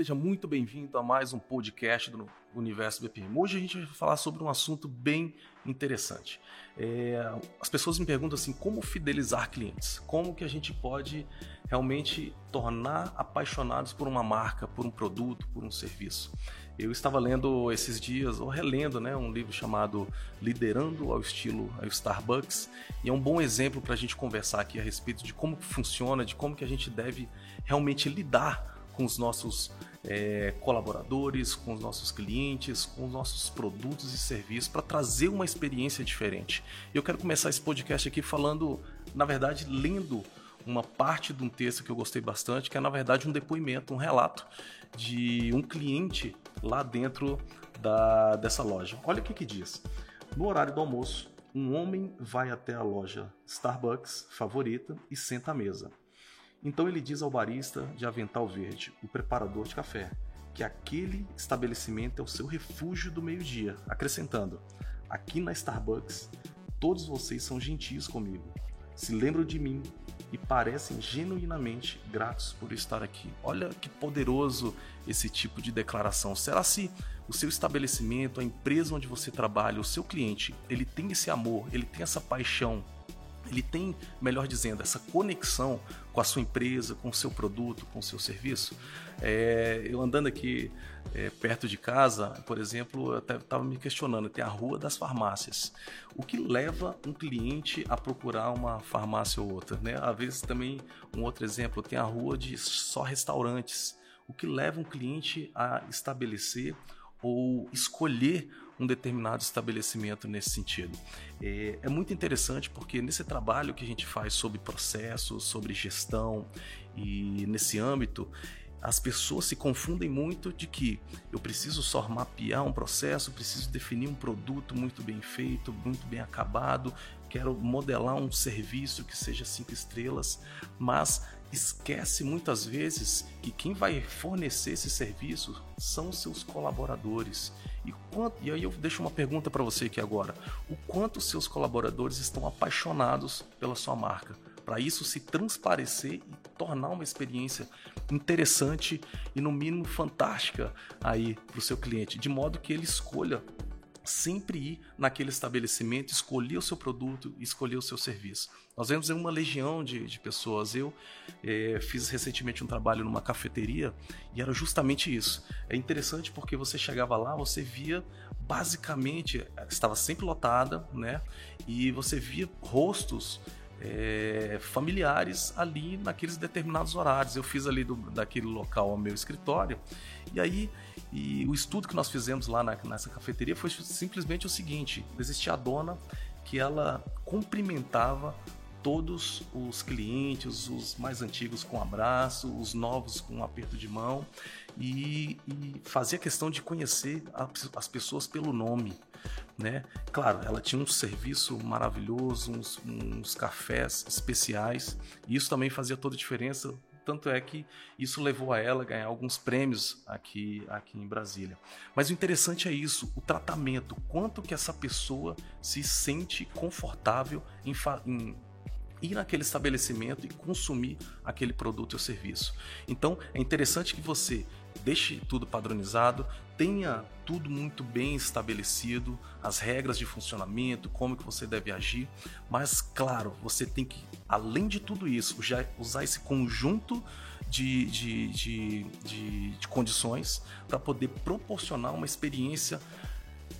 Seja muito bem-vindo a mais um podcast do Universo BPM. Hoje a gente vai falar sobre um assunto bem interessante. É, as pessoas me perguntam assim, como fidelizar clientes? Como que a gente pode realmente tornar apaixonados por uma marca, por um produto, por um serviço? Eu estava lendo esses dias, ou relendo, né, um livro chamado Liderando ao Estilo ao Starbucks, e é um bom exemplo para a gente conversar aqui a respeito de como funciona, de como que a gente deve realmente lidar com os nossos é, colaboradores, com os nossos clientes, com os nossos produtos e serviços para trazer uma experiência diferente. Eu quero começar esse podcast aqui falando, na verdade, lendo uma parte de um texto que eu gostei bastante, que é na verdade um depoimento, um relato de um cliente lá dentro da, dessa loja. Olha o que, que diz. No horário do almoço, um homem vai até a loja Starbucks favorita e senta à mesa. Então ele diz ao barista de avental verde, o preparador de café, que aquele estabelecimento é o seu refúgio do meio-dia, acrescentando: Aqui na Starbucks, todos vocês são gentis comigo, se lembram de mim e parecem genuinamente gratos por estar aqui. Olha que poderoso esse tipo de declaração. Será se o seu estabelecimento, a empresa onde você trabalha, o seu cliente, ele tem esse amor, ele tem essa paixão ele tem, melhor dizendo, essa conexão com a sua empresa, com o seu produto, com o seu serviço. É, eu andando aqui é, perto de casa, por exemplo, eu estava me questionando, tem a Rua das Farmácias. O que leva um cliente a procurar uma farmácia ou outra? Né? Às vezes também, um outro exemplo, tem a rua de só restaurantes. O que leva um cliente a estabelecer ou escolher um determinado estabelecimento nesse sentido. É, é, muito interessante porque nesse trabalho que a gente faz sobre processos, sobre gestão e nesse âmbito, as pessoas se confundem muito de que eu preciso só mapear um processo, preciso definir um produto muito bem feito, muito bem acabado, quero modelar um serviço que seja cinco estrelas, mas esquece muitas vezes que quem vai fornecer esse serviço são os seus colaboradores. E, quanto, e aí eu deixo uma pergunta para você aqui agora: o quanto os seus colaboradores estão apaixonados pela sua marca? Para isso se transparecer e tornar uma experiência interessante e no mínimo fantástica aí para o seu cliente, de modo que ele escolha sempre ir naquele estabelecimento, escolher o seu produto, escolher o seu serviço. Nós vemos uma legião de, de pessoas. Eu é, fiz recentemente um trabalho numa cafeteria e era justamente isso. É interessante porque você chegava lá, você via basicamente estava sempre lotada, né? E você via rostos é, familiares ali naqueles determinados horários. Eu fiz ali do, daquele local o meu escritório e aí e o estudo que nós fizemos lá na, nessa cafeteria foi simplesmente o seguinte: existia a dona que ela cumprimentava todos os clientes, os mais antigos com abraço, os novos com um aperto de mão e, e fazia questão de conhecer a, as pessoas pelo nome, né? Claro, ela tinha um serviço maravilhoso, uns, uns cafés especiais e isso também fazia toda a diferença tanto é que isso levou a ela a ganhar alguns prêmios aqui, aqui em Brasília. Mas o interessante é isso, o tratamento, quanto que essa pessoa se sente confortável em, em ir naquele estabelecimento e consumir aquele produto ou serviço. Então é interessante que você deixe tudo padronizado, tenha tudo muito bem estabelecido, as regras de funcionamento, como que você deve agir, mas claro, você tem que, além de tudo isso, usar esse conjunto de, de, de, de, de condições para poder proporcionar uma experiência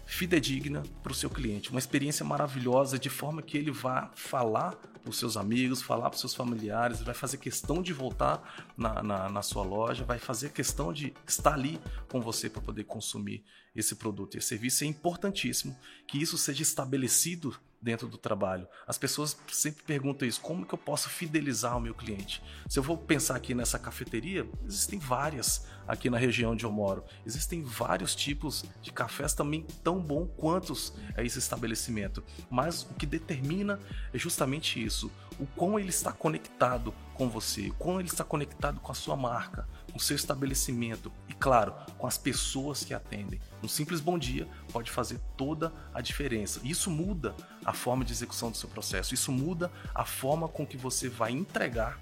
fidedigna para o seu cliente, uma experiência maravilhosa de forma que ele vá falar para os seus amigos, falar para os seus familiares, vai fazer questão de voltar na, na, na, sua loja, vai fazer questão de estar ali com você para poder consumir esse produto e serviço. É importantíssimo que isso seja estabelecido dentro do trabalho. As pessoas sempre perguntam isso: como que eu posso fidelizar o meu cliente? Se eu vou pensar aqui nessa cafeteria, existem várias aqui na região onde eu moro. Existem vários tipos de cafés também tão bom quantos é esse estabelecimento. Mas o que determina é justamente isso: o quão ele está conectado com você, o quão ele está conectado com a sua marca, com o seu estabelecimento claro, com as pessoas que atendem. Um simples bom dia pode fazer toda a diferença. Isso muda a forma de execução do seu processo, isso muda a forma com que você vai entregar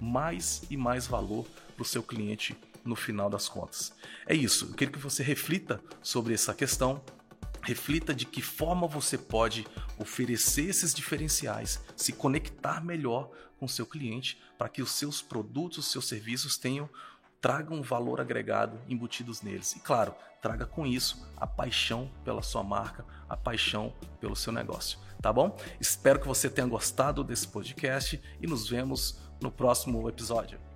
mais e mais valor para o seu cliente no final das contas. É isso, eu quero que você reflita sobre essa questão, reflita de que forma você pode oferecer esses diferenciais, se conectar melhor com seu cliente para que os seus produtos, os seus serviços tenham tragam um valor agregado embutidos neles. E claro, traga com isso a paixão pela sua marca, a paixão pelo seu negócio, tá bom? Espero que você tenha gostado desse podcast e nos vemos no próximo episódio.